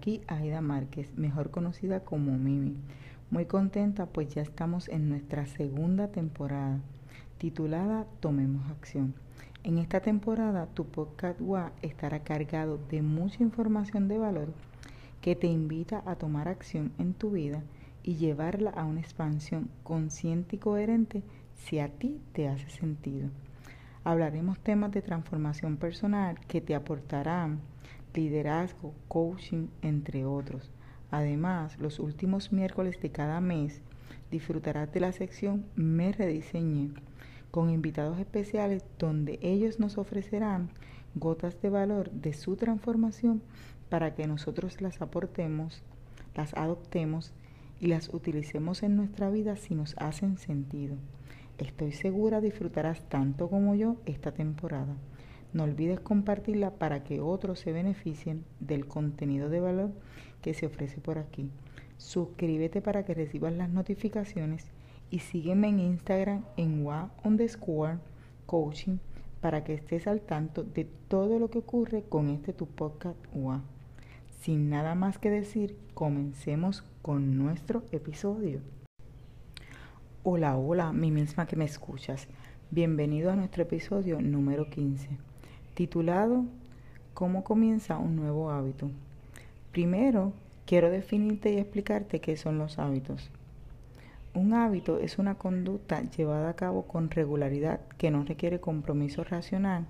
Aquí Aida Márquez, mejor conocida como Mimi. Muy contenta pues ya estamos en nuestra segunda temporada, titulada Tomemos Acción. En esta temporada tu podcast WA estará cargado de mucha información de valor que te invita a tomar acción en tu vida y llevarla a una expansión consciente y coherente si a ti te hace sentido. Hablaremos temas de transformación personal que te aportarán liderazgo, coaching, entre otros. Además, los últimos miércoles de cada mes disfrutarás de la sección Me Rediseñé, con invitados especiales donde ellos nos ofrecerán gotas de valor de su transformación para que nosotros las aportemos, las adoptemos y las utilicemos en nuestra vida si nos hacen sentido. Estoy segura disfrutarás tanto como yo esta temporada. No olvides compartirla para que otros se beneficien del contenido de valor que se ofrece por aquí. Suscríbete para que recibas las notificaciones y sígueme en Instagram en wa underscore coaching para que estés al tanto de todo lo que ocurre con este tu podcast wa. Sin nada más que decir, comencemos con nuestro episodio. Hola, hola, mi misma que me escuchas. Bienvenido a nuestro episodio número 15 titulado ¿Cómo comienza un nuevo hábito? Primero, quiero definirte y explicarte qué son los hábitos. Un hábito es una conducta llevada a cabo con regularidad que no requiere compromiso racional,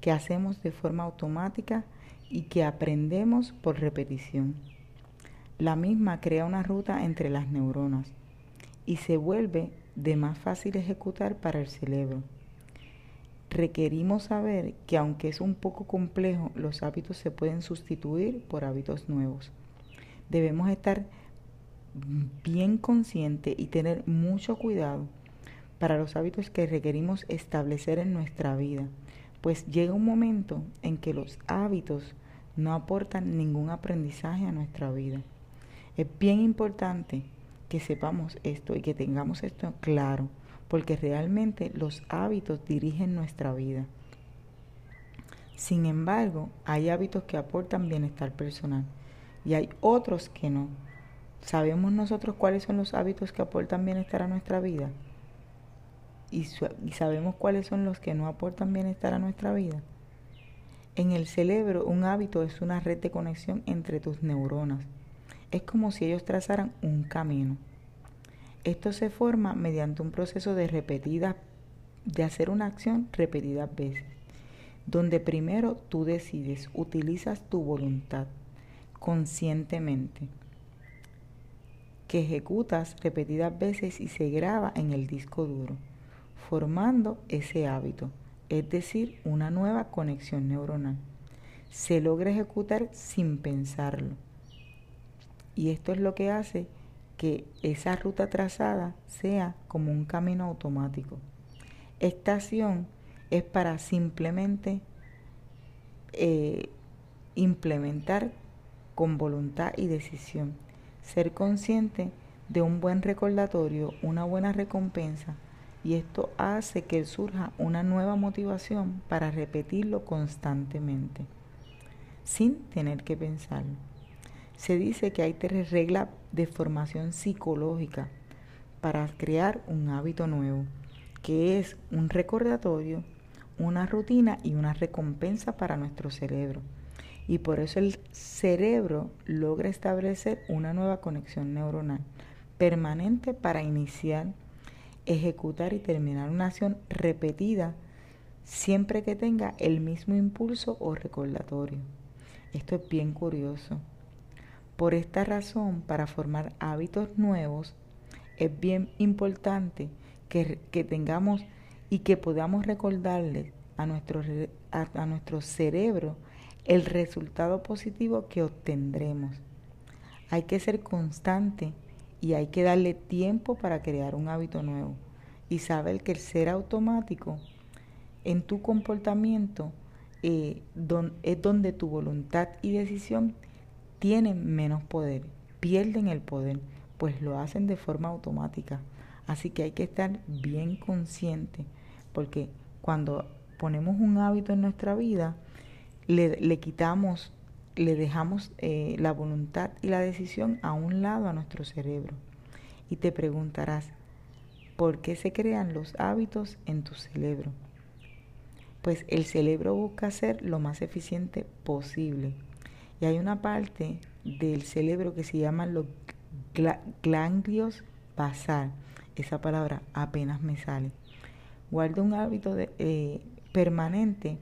que hacemos de forma automática y que aprendemos por repetición. La misma crea una ruta entre las neuronas y se vuelve de más fácil ejecutar para el cerebro requerimos saber que aunque es un poco complejo, los hábitos se pueden sustituir por hábitos nuevos. Debemos estar bien conscientes y tener mucho cuidado para los hábitos que requerimos establecer en nuestra vida, pues llega un momento en que los hábitos no aportan ningún aprendizaje a nuestra vida. Es bien importante que sepamos esto y que tengamos esto claro porque realmente los hábitos dirigen nuestra vida. Sin embargo, hay hábitos que aportan bienestar personal y hay otros que no. ¿Sabemos nosotros cuáles son los hábitos que aportan bienestar a nuestra vida? ¿Y, sabemos cuáles son los que no aportan bienestar a nuestra vida? En el cerebro, un hábito es una red de conexión entre tus neuronas. Es como si ellos trazaran un camino. Esto se forma mediante un proceso de repetida, de hacer una acción repetidas veces, donde primero tú decides, utilizas tu voluntad conscientemente, que ejecutas repetidas veces y se graba en el disco duro, formando ese hábito, es decir, una nueva conexión neuronal. Se logra ejecutar sin pensarlo. Y esto es lo que hace que esa ruta trazada sea como un camino automático. Esta acción es para simplemente eh, implementar con voluntad y decisión, ser consciente de un buen recordatorio, una buena recompensa, y esto hace que surja una nueva motivación para repetirlo constantemente, sin tener que pensarlo. Se dice que hay tres reglas de formación psicológica para crear un hábito nuevo, que es un recordatorio, una rutina y una recompensa para nuestro cerebro. Y por eso el cerebro logra establecer una nueva conexión neuronal permanente para iniciar, ejecutar y terminar una acción repetida siempre que tenga el mismo impulso o recordatorio. Esto es bien curioso. Por esta razón, para formar hábitos nuevos, es bien importante que, tengamos y que podamos recordarles a nuestro, a nuestro cerebro el resultado positivo que obtendremos. Hay que ser constante y hay que darle tiempo para crear un hábito nuevo y saber que el ser automático en tu comportamiento eh, es donde tu voluntad y decisión tienen menos poder, pierden el poder, pues lo hacen de forma automática. Así que hay que estar bien consciente, porque cuando ponemos un hábito en nuestra vida, le, quitamos le dejamos eh, la voluntad y la decisión a un lado a nuestro cerebro. Y te preguntarás, ¿por qué se crean los hábitos en tu cerebro? Pues el cerebro busca ser lo más eficiente posible. Y hay una parte del cerebro que se llama los ganglios basal. Esa palabra apenas me sale. Guarda un hábito eh, permanente,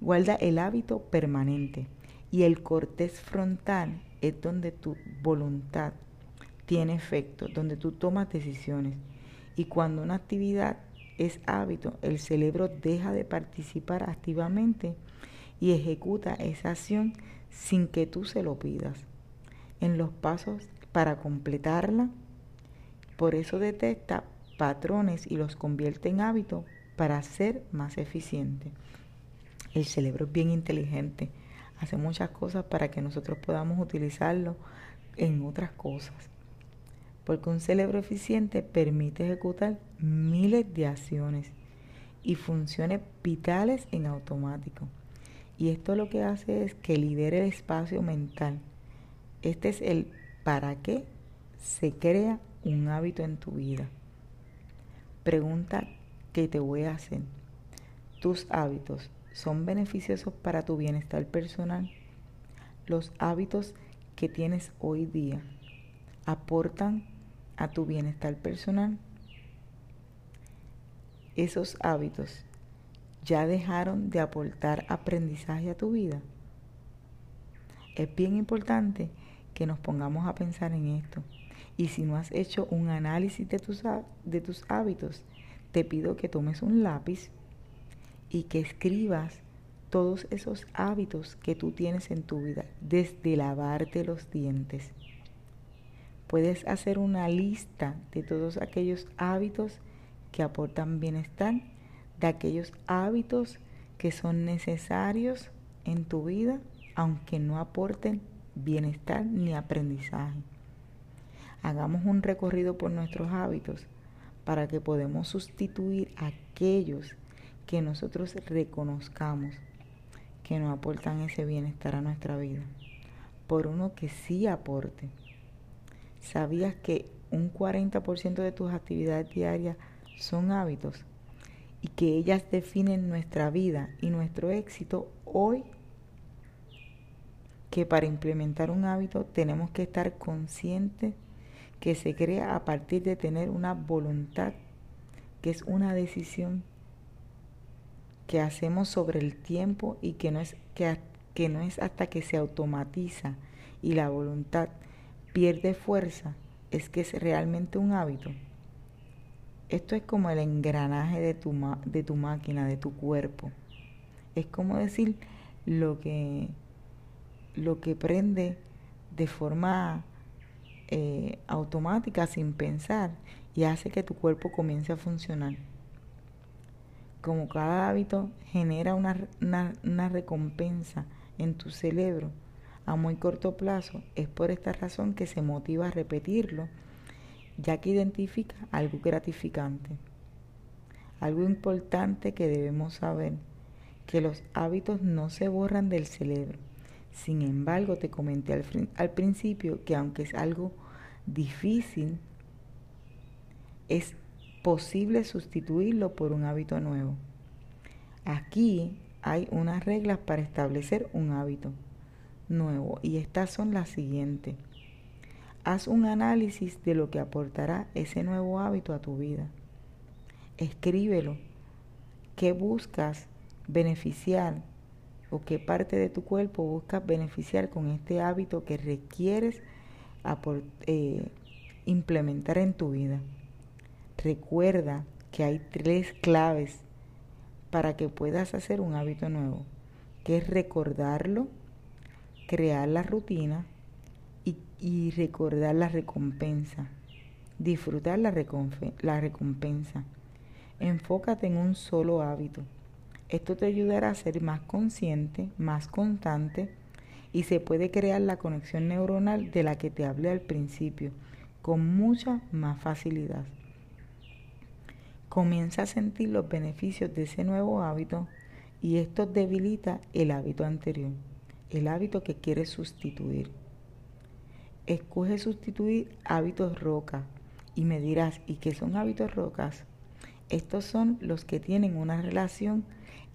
guarda el hábito permanente. Y el cortés frontal es donde tu voluntad tiene efecto, donde tú tomas decisiones. Y cuando una actividad es hábito, el cerebro deja de participar activamente y ejecuta esa acción sin que tú se lo pidas. En los pasos para completarla, por eso detecta patrones y los convierte en hábito para ser más eficiente. El cerebro es bien inteligente, hace muchas cosas para que nosotros podamos utilizarlo en otras cosas. Porque un cerebro eficiente permite ejecutar miles de acciones y funciones vitales en automático. Y esto lo que hace es que libere el espacio mental. Este es el para qué se crea un hábito en tu vida. Pregunta que te voy a hacer. ¿Tus hábitos son beneficiosos para tu bienestar personal? ¿Los hábitos que tienes hoy día aportan a tu bienestar personal? ¿Esos hábitos ya dejaron de aportar aprendizaje a tu vida? Es bien importante que nos pongamos a pensar en esto. Y si no has hecho un análisis de tus, de tus hábitos, te pido que tomes un lápiz y que escribas todos esos hábitos que tú tienes en tu vida, desde lavarte los dientes. Puedes hacer una lista de todos aquellos hábitos que aportan bienestar, de aquellos hábitos que son necesarios en tu vida, aunque no aporten bienestar ni aprendizaje. Hagamos un recorrido por nuestros hábitos para que podamos sustituir aquellos que nosotros reconozcamos que no aportan ese bienestar a nuestra vida por uno que sí aporte. ¿Sabías que un 40% de tus actividades diarias son hábitos y que ellas definen nuestra vida y nuestro éxito hoy que para implementar un hábito tenemos que estar conscientes que se crea a partir de tener una voluntad, que es una decisión que hacemos sobre el tiempo y que no es, que, que no es hasta que se automatiza y la voluntad pierde fuerza, es que es realmente un hábito. Esto es como el engranaje de tu, de tu máquina, de tu cuerpo. Es como decir lo que lo que prende de forma eh, automática, sin pensar, y hace que tu cuerpo comience a funcionar. Como cada hábito genera una, una recompensa en tu cerebro a muy corto plazo, es por esta razón que se motiva a repetirlo, ya que identifica algo gratificante. Algo importante que debemos saber, que los hábitos no se borran del cerebro, sin embargo, te comenté al, principio que aunque es algo difícil, es posible sustituirlo por un hábito nuevo. Aquí hay unas reglas para establecer un hábito nuevo y estas son las siguientes. Haz un análisis de lo que aportará ese nuevo hábito a tu vida. Escríbelo. ¿Qué buscas beneficiar o qué parte de tu cuerpo buscas beneficiar con este hábito que requieres eh, implementar en tu vida. Recuerda que hay tres claves para que puedas hacer un hábito nuevo, que es recordarlo, crear la rutina y, recordar la recompensa, disfrutar la recompensa. Enfócate en un solo hábito esto te ayudará a ser más consciente, más constante y se puede crear la conexión neuronal de la que te hablé al principio con mucha más facilidad. Comienza a sentir los beneficios de ese nuevo hábito y esto debilita el hábito anterior. el hábito que quieres sustituir. Escoge sustituir hábitos roca y me dirás, ¿y qué son hábitos rocas? Estos son los que tienen una relación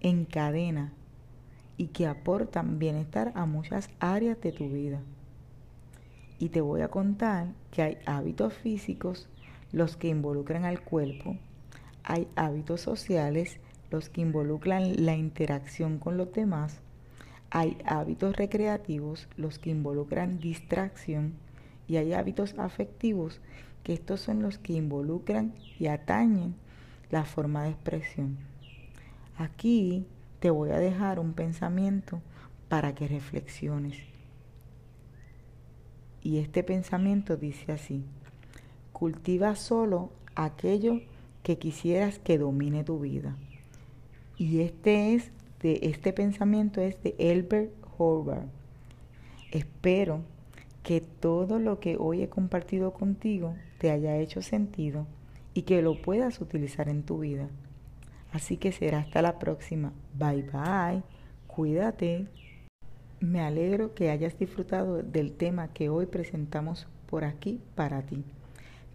en cadena y que aportan bienestar a muchas áreas de tu vida. Y te voy a contar que hay hábitos físicos, los que involucran al cuerpo, hay hábitos sociales, los que involucran la interacción con los demás, hay hábitos recreativos, los que involucran distracción, y hay hábitos afectivos, que estos son los que involucran y atañen la forma de expresión. Aquí te voy a dejar un pensamiento para que reflexiones. Y este pensamiento dice así, cultiva solo aquello que quisieras que domine tu vida. Y este es de este pensamiento es de Elbert Horvath. Espero que todo lo que hoy he compartido contigo te haya hecho sentido y que lo puedas utilizar en tu vida. Así que será hasta la próxima. Bye bye. Cuídate. Me alegro que hayas disfrutado del tema que hoy presentamos por aquí para ti.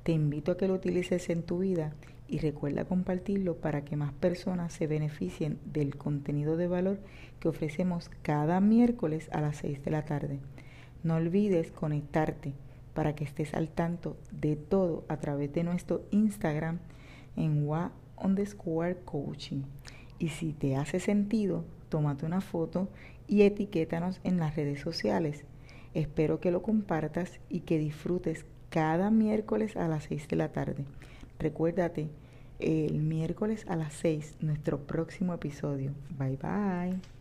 Te invito a que lo utilices en tu vida y recuerda compartirlo para que más personas se beneficien del contenido de valor que ofrecemos cada miércoles a las 6 de la tarde. No olvides conectarte para que estés al tanto de todo a través de nuestro Instagram en wa underscore coaching. Y si te hace sentido, tómate una foto y etiquétanos en las redes sociales. Espero que lo compartas y que disfrutes cada miércoles a las 6 de la tarde. Recuérdate, el miércoles a las 6, nuestro próximo episodio. Bye bye.